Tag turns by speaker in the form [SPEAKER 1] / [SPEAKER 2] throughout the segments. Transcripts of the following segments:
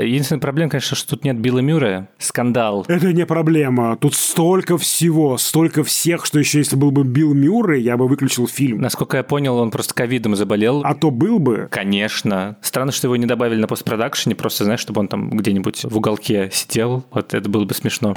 [SPEAKER 1] Единственная проблема, конечно, что тут нет Билла Мюррея. Скандал.
[SPEAKER 2] Это не проблема. Тут столько всего, столько всех, что еще если был бы Билл Мюррей, я бы выключил фильм.
[SPEAKER 1] Насколько я понял, он просто ковидом заболел.
[SPEAKER 2] А то был бы.
[SPEAKER 1] Конечно. Странно, что его не добавили на постпродакшене, просто, знаешь, чтобы он там где-нибудь в уголке сидел. Вот это было бы смешно.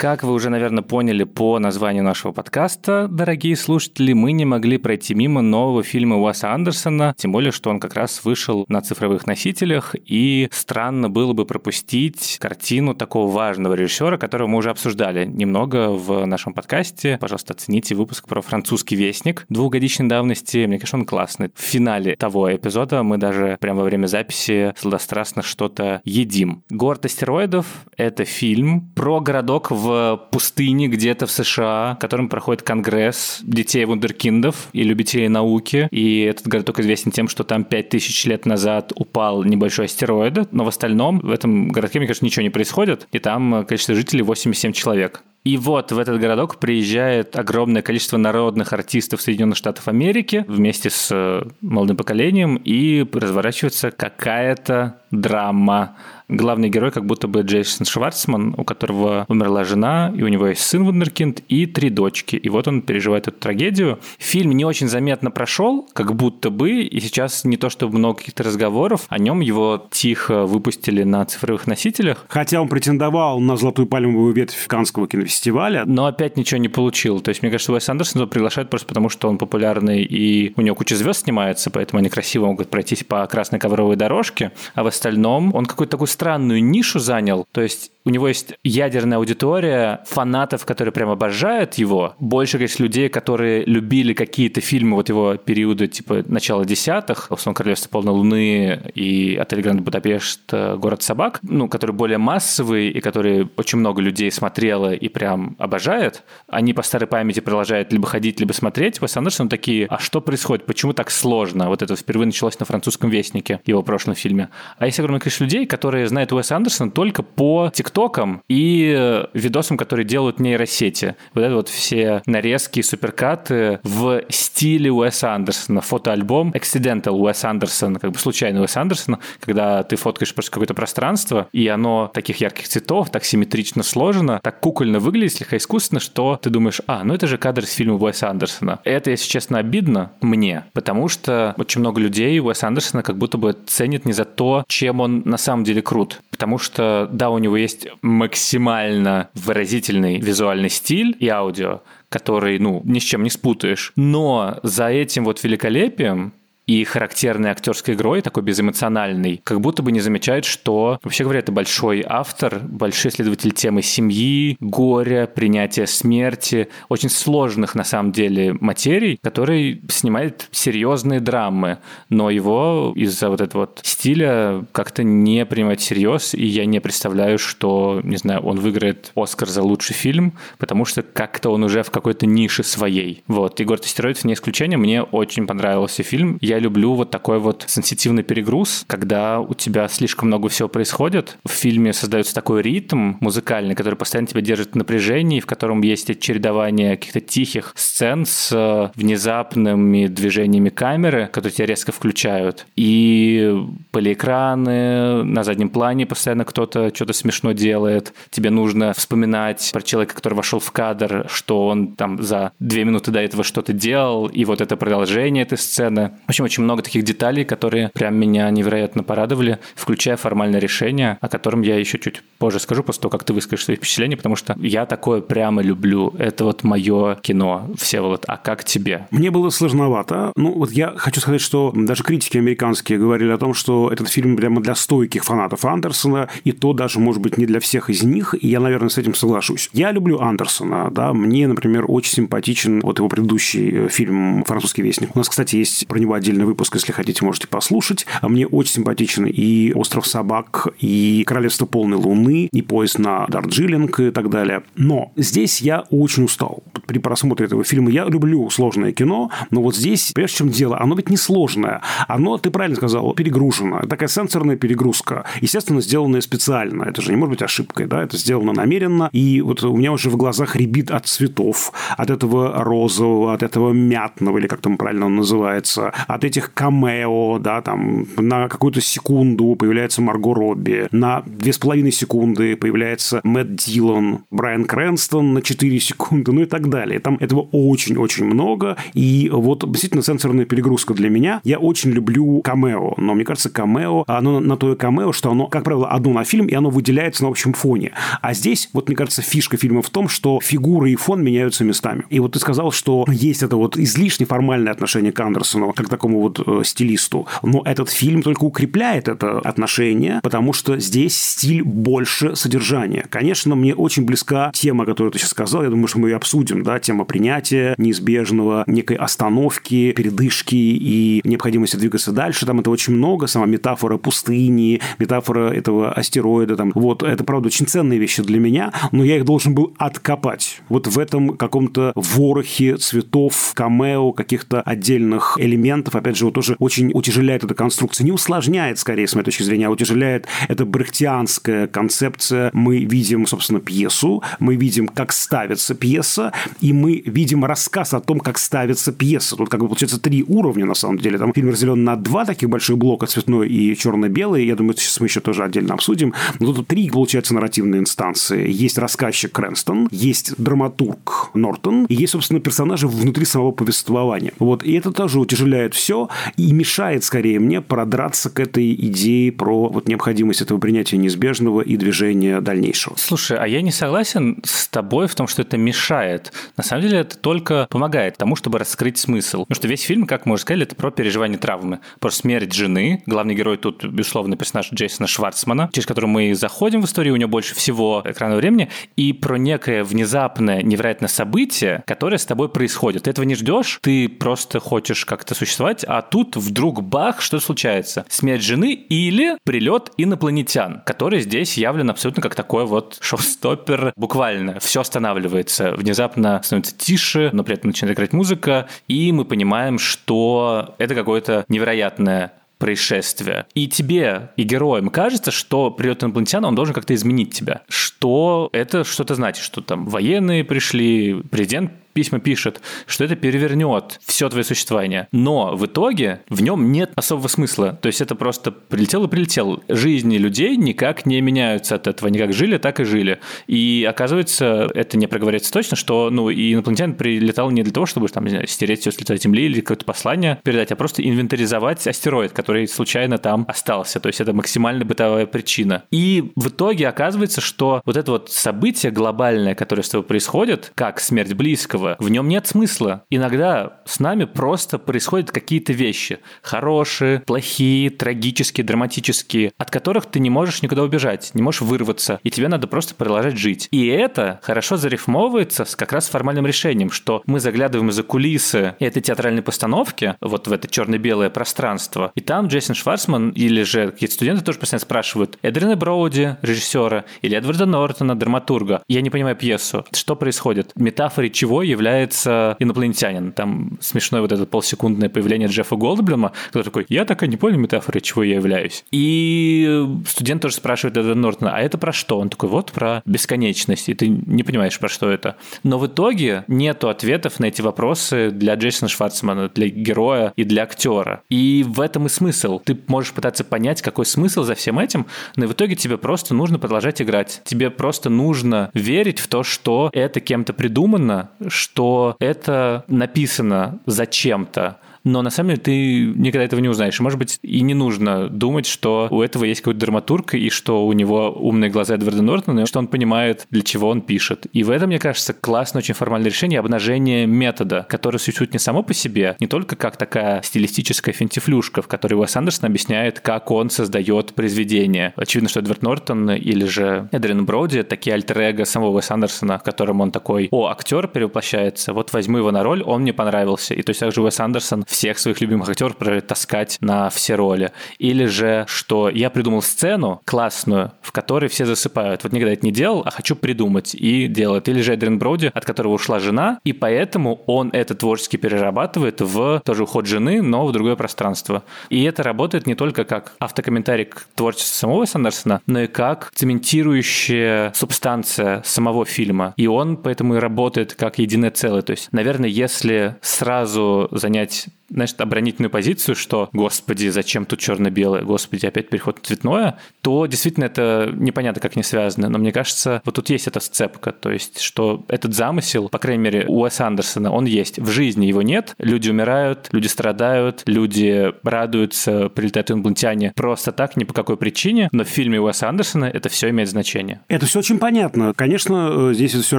[SPEAKER 1] Как вы уже, наверное, поняли по названию нашего подкаста, дорогие слушатели, мы не могли пройти мимо нового фильма Уэса Андерсона, тем более, что он как раз вышел на цифровых носителях, и странно было бы пропустить картину такого важного режиссера, которого мы уже обсуждали немного в нашем подкасте. Пожалуйста, оцените выпуск про французский вестник двухгодичной давности. Мне кажется, он классный. В финале того эпизода мы даже прямо во время записи сладострастно что-то едим. «Город астероидов» — это фильм про городок в пустыне где-то в США, в котором проходит конгресс детей вундеркиндов и любителей науки. И этот городок известен тем, что там 5000 лет назад упал небольшой астероид, но в остальном в этом городке, мне кажется, ничего не происходит, и там количество жителей 87 человек. И вот в этот городок приезжает огромное количество народных артистов Соединенных Штатов Америки вместе с э, молодым поколением, и разворачивается какая-то драма главный герой как будто бы Джейсон Шварцман, у которого умерла жена, и у него есть сын Вундеркинд и три дочки. И вот он переживает эту трагедию. Фильм не очень заметно прошел, как будто бы, и сейчас не то чтобы много каких-то разговоров, о нем его тихо выпустили на цифровых носителях.
[SPEAKER 2] Хотя он претендовал на золотую пальмовую ветвь Канского кинофестиваля.
[SPEAKER 1] Но опять ничего не получил. То есть, мне кажется, Уэс Андерсон приглашают просто потому, что он популярный, и у него куча звезд снимается, поэтому они красиво могут пройтись по красной ковровой дорожке, а в остальном он какой-то такой странную нишу занял. То есть у него есть ядерная аудитория фанатов, которые прям обожают его. Больше, конечно, людей, которые любили какие-то фильмы вот его периода типа начала десятых, «Сон королевства полной луны» и «Отель Гранд Будапешт. Город собак», ну, которые более массовые и которые очень много людей смотрело и прям обожает. Они по старой памяти продолжают либо ходить, либо смотреть. Уэс Андерсон такие, а что происходит? Почему так сложно? Вот это впервые началось на французском вестнике, его прошлом фильме. А есть огромное количество людей, которые знают Уэса Андерсона только по ТикТоком и э, видосам, которые делают нейросети. Вот это вот все нарезки, суперкаты в стиле Уэса Андерсона. Фотоальбом Accidental Уэс Андерсон, как бы случайный Уэс Андерсон, когда ты фоткаешь просто какое-то пространство, и оно таких ярких цветов, так симметрично сложено, так кукольно выглядит, слегка искусственно, что ты думаешь, а, ну это же кадр из фильма Уэса Андерсона. Это, если честно, обидно мне, потому что очень много людей Уэса Андерсона как будто бы ценит не за то, чем он на самом деле крут. Потому что, да, у него есть максимально выразительный визуальный стиль и аудио, который, ну, ни с чем не спутаешь. Но за этим вот великолепием и характерной актерской игрой, такой безэмоциональной, как будто бы не замечает, что, вообще говоря, это большой автор, большой исследователь темы семьи, горя, принятия смерти, очень сложных на самом деле материй, который снимает серьезные драмы, но его из-за вот этого вот стиля как-то не принимать всерьез, и я не представляю, что, не знаю, он выиграет Оскар за лучший фильм, потому что как-то он уже в какой-то нише своей. Вот, Егор Тестероидов не исключение, мне очень понравился фильм, я люблю вот такой вот сенситивный перегруз, когда у тебя слишком много всего происходит. В фильме создается такой ритм музыкальный, который постоянно тебя держит в напряжении, в котором есть чередование каких-то тихих сцен с э, внезапными движениями камеры, которые тебя резко включают. И полиэкраны, на заднем плане постоянно кто-то что-то смешно делает. Тебе нужно вспоминать про человека, который вошел в кадр, что он там за две минуты до этого что-то делал, и вот это продолжение этой сцены. В общем, очень много таких деталей, которые прям меня невероятно порадовали, включая формальное решение, о котором я еще чуть позже скажу, после того, как ты выскажешь свои впечатления, потому что я такое прямо люблю. Это вот мое кино, все вот. А как тебе?
[SPEAKER 2] Мне было сложновато. Ну, вот я хочу сказать, что даже критики американские говорили о том, что этот фильм прямо для стойких фанатов Андерсона, и то даже, может быть, не для всех из них, и я, наверное, с этим соглашусь. Я люблю Андерсона, да, мне, например, очень симпатичен вот его предыдущий э, фильм «Французский вестник». У нас, кстати, есть про него отдельный отдельный выпуск, если хотите, можете послушать. А мне очень симпатичен и «Остров собак», и «Королевство полной луны», и «Поезд на Дарджилинг» и так далее. Но здесь я очень устал при просмотре этого фильма. Я люблю сложное кино, но вот здесь, в чем дело? Оно ведь не сложное. Оно, ты правильно сказал, перегружено. Такая сенсорная перегрузка. Естественно, сделанная специально. Это же не может быть ошибкой, да? Это сделано намеренно. И вот у меня уже в глазах ребит от цветов, от этого розового, от этого мятного, или как там правильно он называется, от этих камео, да, там на какую-то секунду появляется Марго Робби, на две с половиной секунды появляется Мэтт Дилан, Брайан Крэнстон на 4 секунды, ну и так далее. Там этого очень-очень много, и вот действительно сенсорная перегрузка для меня. Я очень люблю камео, но мне кажется, камео, оно на то и камео, что оно, как правило, одно на фильм, и оно выделяется на общем фоне. А здесь, вот мне кажется, фишка фильма в том, что фигуры и фон меняются местами. И вот ты сказал, что есть это вот излишне формальное отношение к Андерсону, как к такому вот э, стилисту. Но этот фильм только укрепляет это отношение, потому что здесь стиль больше содержания. Конечно, мне очень близка тема, которую ты сейчас сказал, я думаю, что мы ее обсудим, да, тема принятия неизбежного, некой остановки, передышки и необходимости двигаться дальше. Там это очень много, сама метафора пустыни, метафора этого астероида, там, вот, это, правда, очень ценные вещи для меня, но я их должен был откопать. Вот в этом каком-то ворохе цветов, камео, каких-то отдельных элементов, опять же, вот тоже очень утяжеляет эта конструкция, не усложняет, скорее, с моей точки зрения, а утяжеляет эта брехтианская концепция. Мы видим, собственно, пьесу, мы видим, как ставится пьеса, и мы видим рассказ о том, как ставится пьеса. Тут как бы получается три уровня, на самом деле. Там фильм разделен на два таких больших блока, цветной и черно-белый. Я думаю, сейчас мы еще тоже отдельно обсудим. Но тут три, получается, нарративные инстанции. Есть рассказчик Крэнстон, есть драматург Нортон, и есть, собственно, персонажи внутри самого повествования. Вот. И это тоже утяжеляет все и мешает, скорее, мне продраться к этой идее про вот необходимость этого принятия неизбежного и движения дальнейшего.
[SPEAKER 1] Слушай, а я не согласен с тобой в том, что это мешает. На самом деле это только помогает тому, чтобы раскрыть смысл. Потому что весь фильм, как мы уже сказали, это про переживание травмы, про смерть жены. Главный герой тут, безусловно, персонаж Джейсона Шварцмана, через который мы заходим в историю, у него больше всего экранного времени, и про некое внезапное, невероятное событие, которое с тобой происходит. Ты этого не ждешь, ты просто хочешь как-то существовать, а тут вдруг бах, что случается? Смерть жены или прилет инопланетян, который здесь явлен абсолютно как такой вот шоу-стоппер. Буквально все останавливается, внезапно становится тише, но при этом начинает играть музыка, и мы понимаем, что это какое-то невероятное происшествие. И тебе, и героям кажется, что прилет инопланетяна, он должен как-то изменить тебя. Что это что-то значит, что там военные пришли, президент письма пишет, что это перевернет все твое существование. Но в итоге в нем нет особого смысла. То есть это просто прилетел и прилетел. Жизни людей никак не меняются от этого. Они как жили, так и жили. И оказывается, это не проговорится точно, что ну, и инопланетян прилетал не для того, чтобы там, не знаю, стереть все с лица Земли или какое-то послание передать, а просто инвентаризовать астероид, который случайно там остался. То есть это максимально бытовая причина. И в итоге оказывается, что вот это вот событие глобальное, которое с тобой происходит, как смерть близкого, близкого, в нем нет смысла. Иногда с нами просто происходят какие-то вещи. Хорошие, плохие, трагические, драматические, от которых ты не можешь никуда убежать, не можешь вырваться, и тебе надо просто продолжать жить. И это хорошо зарифмовывается с как раз формальным решением, что мы заглядываем за кулисы этой театральной постановки, вот в это черно-белое пространство, и там Джейсон Шварцман или же какие-то студенты тоже постоянно спрашивают Эдрина Броуди, режиссера, или Эдварда Нортона, драматурга. Я не понимаю пьесу. Что происходит? Метафорой чего является инопланетянин. Там смешное вот это полсекундное появление Джеффа Голдблюма, который такой, я так и не понял метафоры, чего я являюсь. И студент тоже спрашивает Эда Нортона, а это про что? Он такой, вот про бесконечность, и ты не понимаешь, про что это. Но в итоге нету ответов на эти вопросы для Джейсона Шварцмана, для героя и для актера. И в этом и смысл. Ты можешь пытаться понять, какой смысл за всем этим, но в итоге тебе просто нужно продолжать играть. Тебе просто нужно верить в то, что это кем-то придумано, что это написано зачем-то, но на самом деле ты никогда этого не узнаешь. может быть, и не нужно думать, что у этого есть какой-то драматург, и что у него умные глаза Эдварда Нортона, и что он понимает, для чего он пишет. И в этом, мне кажется, классное очень формальное решение обнажение метода, который существует не само по себе, не только как такая стилистическая фентифлюшка, в которой Уэс Андерсон объясняет, как он создает произведение. Очевидно, что Эдвард Нортон или же Эдрин Броуди такие альтер самого Уэса Андерсона, в котором он такой, о, актер перевоплощается, вот возьму его на роль, он мне понравился. И то есть также Уэс Андерсон всех своих любимых актеров таскать на все роли. Или же, что я придумал сцену классную, в которой все засыпают. Вот никогда это не делал, а хочу придумать и делать. Или же Эдрин Броуди, от которого ушла жена, и поэтому он это творчески перерабатывает в тоже уход жены, но в другое пространство. И это работает не только как автокомментарий к творчеству самого Сандерсона, но и как цементирующая субстанция самого фильма. И он поэтому и работает как единое целое. То есть, наверное, если сразу занять значит, оборонительную позицию, что, господи, зачем тут черно-белое, господи, опять переход на цветное, то действительно это непонятно, как не связано. Но мне кажется, вот тут есть эта сцепка, то есть, что этот замысел, по крайней мере, у Уэса Андерсона, он есть. В жизни его нет, люди умирают, люди страдают, люди радуются, прилетают инопланетяне просто так, ни по какой причине, но в фильме Уэса Андерсона это все имеет значение.
[SPEAKER 2] Это все очень понятно. Конечно, э, здесь это все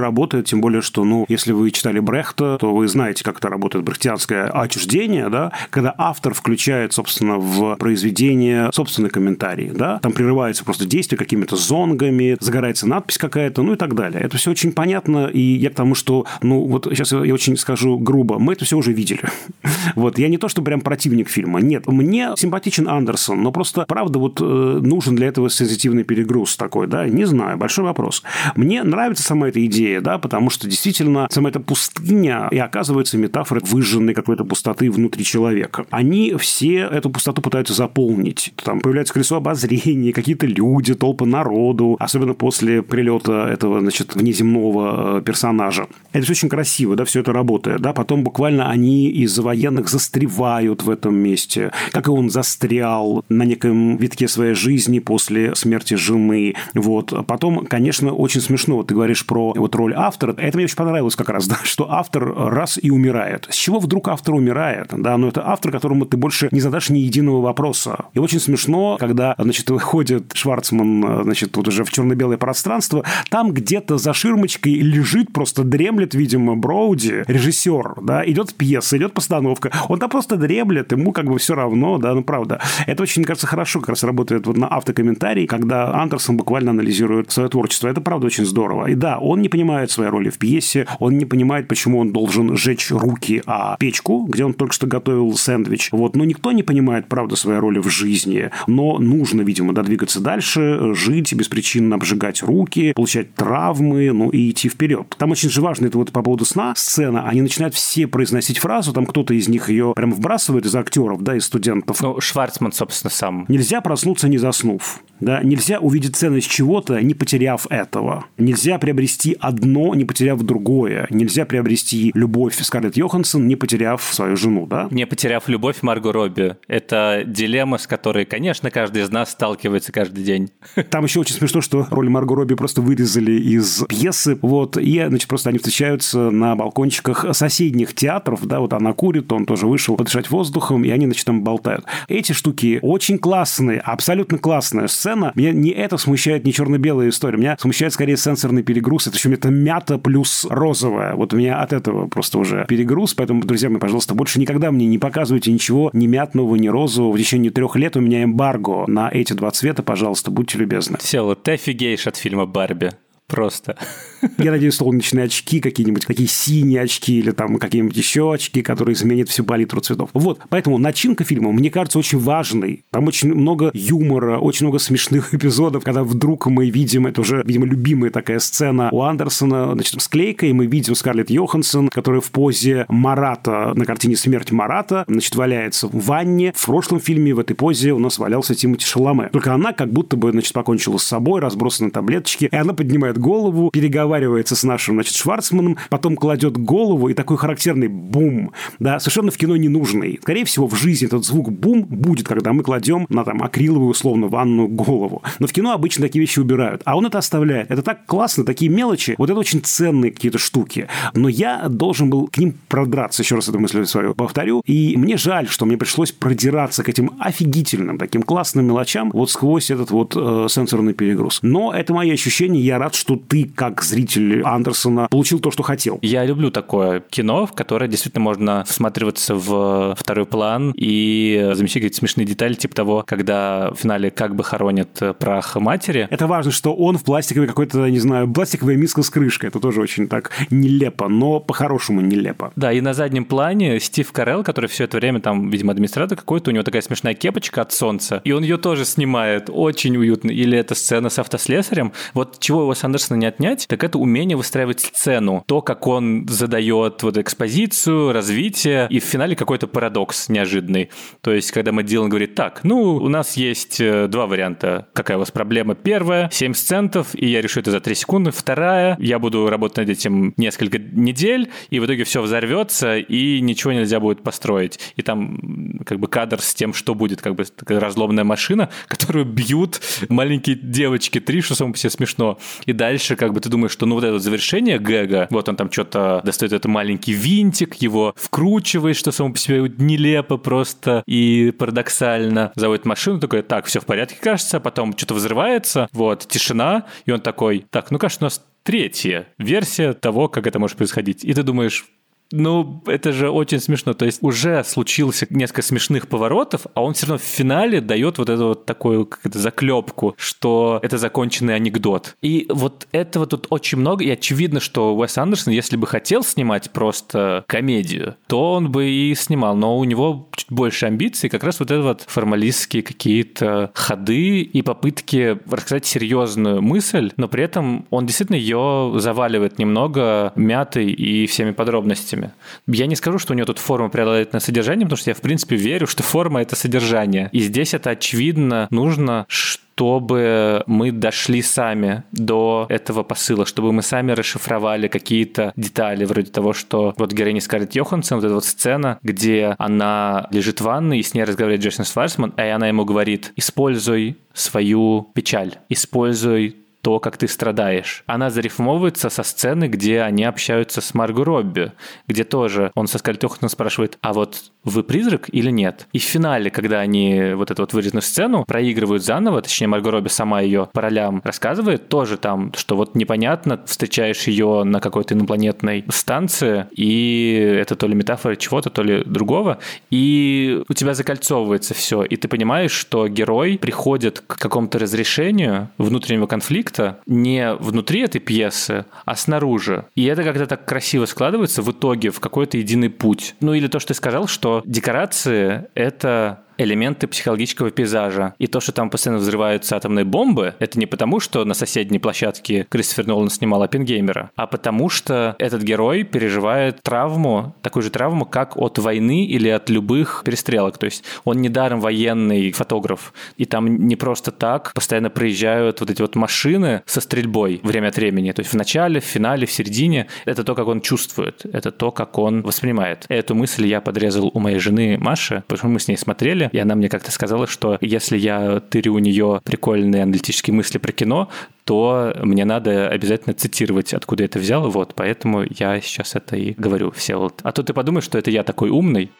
[SPEAKER 2] работает, тем более, что, ну, если вы читали Брехта, то вы знаете, как это работает брехтианское отчуждение, произведение, да, когда автор включает, собственно, в произведение собственный комментарий, да, там прерывается просто действие какими-то зонгами, загорается надпись какая-то, ну и так далее. Это все очень понятно, и я к тому, что, ну, вот сейчас я очень скажу грубо, мы это все уже видели. Вот, я не то, что прям противник фильма, нет, мне симпатичен Андерсон, но просто, правда, вот э, нужен для этого сенситивный перегруз такой, да, не знаю, большой вопрос. Мне нравится сама эта идея, да, потому что действительно сама эта пустыня и оказывается метафорой выжженной какой-то пустоты внутри внутри человека. Они все эту пустоту пытаются заполнить. Там появляется колесо обозрения, какие-то люди, толпы народу, особенно после прилета этого, значит, внеземного э, персонажа. Это все очень красиво, да, все это работает, да, потом буквально они из военных застревают в этом месте, как и он застрял на неком витке своей жизни после смерти жены, вот. Потом, конечно, очень смешно, вот ты говоришь про вот роль автора, это мне очень понравилось как раз, да, что автор раз и умирает. С чего вдруг автор умирает? Да, но это автор, которому ты больше не задашь ни единого вопроса. И очень смешно, когда, значит, выходит Шварцман, значит, вот уже в черно-белое пространство, там где-то за ширмочкой лежит, просто дремлет, видимо, Броуди, режиссер, да, идет пьеса, идет постановка, он там просто дремлет, ему как бы все равно, да, ну правда. Это очень, кажется, хорошо как раз работает вот на автокомментарий, когда Андерсон буквально анализирует свое творчество. Это правда очень здорово. И да, он не понимает своей роли в пьесе, он не понимает, почему он должен сжечь руки о печку, где он только что готовил сэндвич. Вот. Но никто не понимает, правда, своей роли в жизни. Но нужно, видимо, да, двигаться дальше, жить, беспричинно обжигать руки, получать травмы, ну и идти вперед. Там очень же важно, это вот по поводу сна сцена, они начинают все произносить фразу, там кто-то из них ее прям вбрасывает из актеров, да, из студентов.
[SPEAKER 1] Ну, Шварцман, собственно, сам.
[SPEAKER 2] Нельзя проснуться, не заснув. Да? Нельзя увидеть ценность чего-то, не потеряв этого. Нельзя приобрести одно, не потеряв другое. Нельзя приобрести любовь Скарлетт Йоханссон, не потеряв свою жену. Да?
[SPEAKER 1] Не потеряв любовь Марго Робби. Это дилемма, с которой, конечно, каждый из нас сталкивается каждый день.
[SPEAKER 2] Там еще очень смешно, что роль Марго Робби просто вырезали из пьесы. Вот, и, значит, просто они встречаются на балкончиках соседних театров. Да, вот она курит, он тоже вышел подышать воздухом, и они, значит, там болтают. Эти штуки очень классные, абсолютно классная сцена. Меня не это смущает, не черно-белая история. Меня смущает скорее сенсорный перегруз. Это еще это мята плюс розовая. Вот у меня от этого просто уже перегруз. Поэтому, друзья мои, пожалуйста, больше никогда мне не показывайте ничего ни мятного, ни розового. В течение трех лет у меня эмбарго на эти два цвета. Пожалуйста, будьте любезны.
[SPEAKER 1] Все, вот ты офигеешь от фильма «Барби». Просто.
[SPEAKER 2] Я надеюсь, солнечные очки какие-нибудь, такие синие очки или там какие-нибудь еще очки, которые изменят всю палитру цветов. Вот, поэтому начинка фильма, мне кажется, очень важной. Там очень много юмора, очень много смешных эпизодов, когда вдруг мы видим, это уже, видимо, любимая такая сцена у Андерсона, значит, склейка, и мы видим Скарлетт Йоханссон, которая в позе Марата, на картине «Смерть Марата», значит, валяется в ванне. В прошлом фильме в этой позе у нас валялся Тимоти Шаломе. Только она как будто бы, значит, покончила с собой, разбросаны таблеточки, и она поднимает голову, переговаривается с нашим, значит, Шварцманом, потом кладет голову, и такой характерный бум, да, совершенно в кино не нужный. Скорее всего, в жизни этот звук бум будет, когда мы кладем на там акриловую, условно, ванную голову. Но в кино обычно такие вещи убирают. А он это оставляет. Это так классно, такие мелочи. Вот это очень ценные какие-то штуки. Но я должен был к ним продраться, еще раз эту мысль свою повторю. И мне жаль, что мне пришлось продираться к этим офигительным, таким классным мелочам вот сквозь этот вот э, сенсорный перегруз. Но это мои ощущения. Я рад, что ты, как зритель, зритель Андерсона получил то, что хотел.
[SPEAKER 1] Я люблю такое кино, в которое действительно можно всматриваться в второй план и замечать какие-то смешные детали, типа того, когда в финале как бы хоронят прах матери.
[SPEAKER 2] Это важно, что он в пластиковой какой-то, не знаю, пластиковая миска с крышкой. Это тоже очень так нелепо, но по-хорошему нелепо.
[SPEAKER 1] Да, и на заднем плане Стив Карелл, который все это время там, видимо, администратор какой-то, у него такая смешная кепочка от солнца, и он ее тоже снимает очень уютно. Или эта сцена с автослесарем. Вот чего его с Андерсона не отнять, так это умение выстраивать сцену. То, как он задает вот экспозицию, развитие, и в финале какой-то парадокс неожиданный. То есть, когда Мэтт говорит, так, ну, у нас есть э, два варианта. Какая у вас проблема? Первая, 70 центов, и я решу это за 3 секунды. Вторая, я буду работать над этим несколько недель, и в итоге все взорвется, и ничего нельзя будет построить. И там как бы кадр с тем, что будет, как бы такая разломная машина, которую бьют маленькие девочки, три, что само по себе смешно. И дальше как бы ты думаешь, что ну вот это завершение гэга, вот он там что-то достает этот маленький винтик, его вкручивает, что само по себе нелепо просто и парадоксально. Заводит машину, такой, так, все в порядке, кажется, а потом что-то взрывается, вот, тишина, и он такой, так, ну, кажется, у нас третья версия того, как это может происходить. И ты думаешь, ну, это же очень смешно. То есть уже случился несколько смешных поворотов, а он все равно в финале дает вот эту вот такую как заклепку, что это законченный анекдот. И вот этого тут очень много, и очевидно, что Уэс Андерсон, если бы хотел снимать просто комедию, то он бы и снимал, но у него чуть больше амбиций, как раз вот это вот формалистские какие-то ходы и попытки рассказать серьезную мысль, но при этом он действительно ее заваливает немного мятой и всеми подробностями форме. Я не скажу, что у нее тут форма преобладает над содержанием, потому что я, в принципе, верю, что форма — это содержание. И здесь это, очевидно, нужно, чтобы мы дошли сами до этого посыла, чтобы мы сами расшифровали какие-то детали, вроде того, что вот героиня Скарлетт Йоханссон, вот эта вот сцена, где она лежит в ванной, и с ней разговаривает Джейсон Сварсман, и она ему говорит, используй свою печаль, используй то, как ты страдаешь. Она зарифмовывается со сцены, где они общаются с Марго Робби, где тоже он со Скарлетт спрашивает, а вот вы призрак или нет? И в финале, когда они вот эту вот вырезанную сцену проигрывают заново, точнее, Марго Робби сама ее по ролям рассказывает, тоже там, что вот непонятно, встречаешь ее на какой-то инопланетной станции, и это то ли метафора чего-то, то ли другого, и у тебя закольцовывается все, и ты понимаешь, что герой приходит к какому-то разрешению внутреннего конфликта не внутри этой пьесы, а снаружи. И это как-то так красиво складывается в итоге в какой-то единый путь. Ну или то, что ты сказал, что декорации — это элементы психологического пейзажа. И то, что там постоянно взрываются атомные бомбы, это не потому, что на соседней площадке Кристофер Нолан снимал Оппенгеймера, а потому что этот герой переживает травму, такую же травму, как от войны или от любых перестрелок. То есть он недаром военный фотограф. И там не просто так постоянно проезжают вот эти вот машины со стрельбой время от времени. То есть в начале, в финале, в середине. Это то, как он чувствует. Это то, как он воспринимает. Эту мысль я подрезал у моей жены Маши, потому что мы с ней смотрели и она мне как-то сказала, что если я тырю у нее прикольные аналитические мысли про кино, то мне надо обязательно цитировать, откуда я это взял, вот, поэтому я сейчас это и говорю, все вот. А то ты подумаешь, что это я такой умный,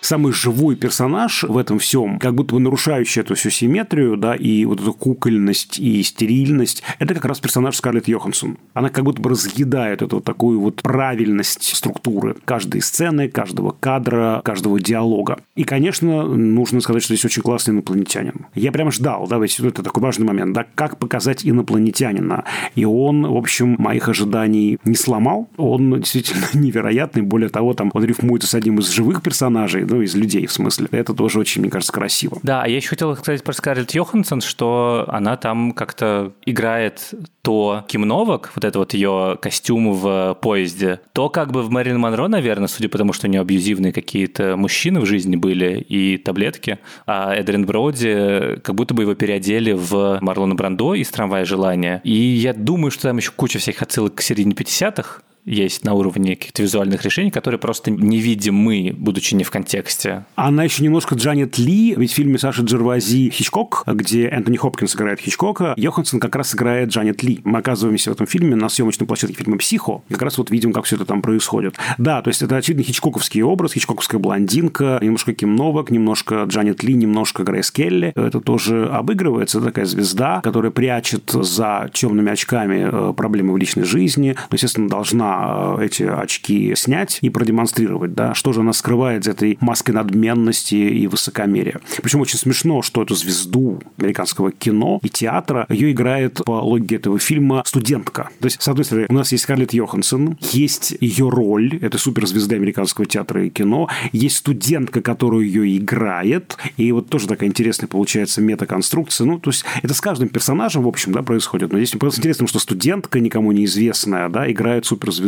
[SPEAKER 2] самый живой персонаж в этом всем, как будто бы нарушающий эту всю симметрию, да, и вот эту кукольность и стерильность, это как раз персонаж Скарлетт Йоханссон. Она как будто бы разъедает эту вот такую вот правильность структуры каждой сцены, каждого кадра, каждого диалога. И, конечно, нужно сказать, что здесь очень классный инопланетянин. Я прям ждал, да, ведь это такой важный момент, да, как показать инопланетянина. И он, в общем, моих ожиданий не сломал. Он действительно невероятный. Более того, там он рифмуется с одним из живых персонажей, ну, из людей, в смысле. Это тоже очень, мне кажется, красиво.
[SPEAKER 1] Да, а я еще хотел сказать про Скарлетт Йоханссон, что она там как-то играет то Ким Новак, вот это вот ее костюм в поезде, то как бы в Мэрилин Монро, наверное, судя по тому, что у нее абьюзивные какие-то мужчины в жизни были и таблетки, а Эдрин Броуди как будто бы его переодели в Марлона Брандо из «Трамвая желания». И я думаю, что там еще куча всяких отсылок к середине 50-х, есть на уровне каких-то визуальных решений, которые просто не видим мы, будучи не в контексте.
[SPEAKER 2] Она еще немножко Джанет Ли, ведь в фильме Саши Джервази «Хичкок», где Энтони Хопкинс играет Хичкока, Йоханссон как раз играет Джанет Ли. Мы оказываемся в этом фильме на съемочной площадке фильма «Психо», как раз вот видим, как все это там происходит. Да, то есть это очевидно хичкоковский образ, хичкоковская блондинка, немножко Ким Новак, немножко Джанет Ли, немножко Грейс Келли. Это тоже обыгрывается, такая звезда, которая прячет за темными очками э, проблемы в личной жизни. Естественно, должна э, эти очки снять и продемонстрировать, да, что же она скрывает за этой маской надменности и высокомерия. Причем очень смешно, что эту звезду американского кино и театра ее играет по логике этого фильма студентка. То есть, с одной стороны, у нас есть Скарлетт Йоханссон, есть ее роль, это суперзвезда американского театра и кино, есть студентка, которую ее играет, и вот тоже такая интересная получается метаконструкция. Ну, то есть, это с каждым персонажем, в общем, да, происходит. Но здесь просто интересно, что студентка никому неизвестная, да, играет суперзвезду.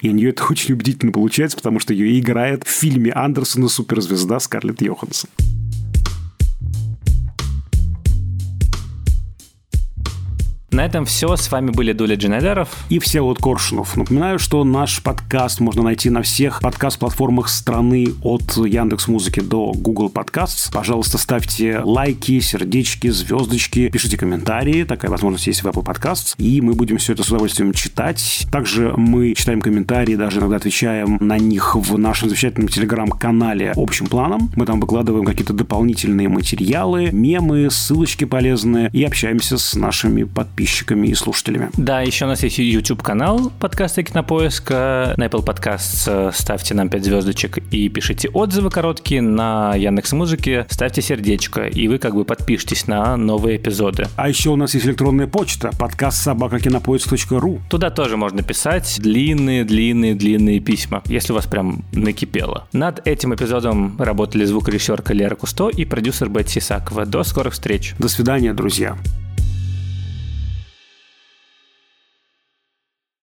[SPEAKER 2] И у нее это очень убедительно получается, потому что ее играет в фильме Андерсона суперзвезда Скарлетт Йоханссон.
[SPEAKER 1] На этом все. С вами были Дуля Дженедеров
[SPEAKER 2] и все вот Коршунов. Напоминаю, что наш подкаст можно найти на всех подкаст-платформах страны от Яндекс Музыки до Google Podcasts. Пожалуйста, ставьте лайки, сердечки, звездочки, пишите комментарии. Такая возможность есть в Apple Podcasts. И мы будем все это с удовольствием читать. Также мы читаем комментарии, даже иногда отвечаем на них в нашем замечательном телеграм-канале общим планом. Мы там выкладываем какие-то дополнительные материалы, мемы, ссылочки полезные и общаемся с нашими подписчиками подписчиками и слушателями.
[SPEAKER 1] Да, еще у нас есть YouTube-канал подкаста Кинопоиска. На Apple Podcast э, ставьте нам 5 звездочек и пишите отзывы короткие. На Яндекс Музыке ставьте сердечко, и вы как бы подпишитесь на новые эпизоды.
[SPEAKER 2] А еще у нас есть электронная почта, подкаст собакакинопоиск.ру.
[SPEAKER 1] Туда тоже можно писать длинные, длинные, длинные письма, если у вас прям накипело. Над этим эпизодом работали звукорежиссерка Лера Кусто и продюсер Бетси Сакова. До скорых встреч.
[SPEAKER 2] До свидания, друзья.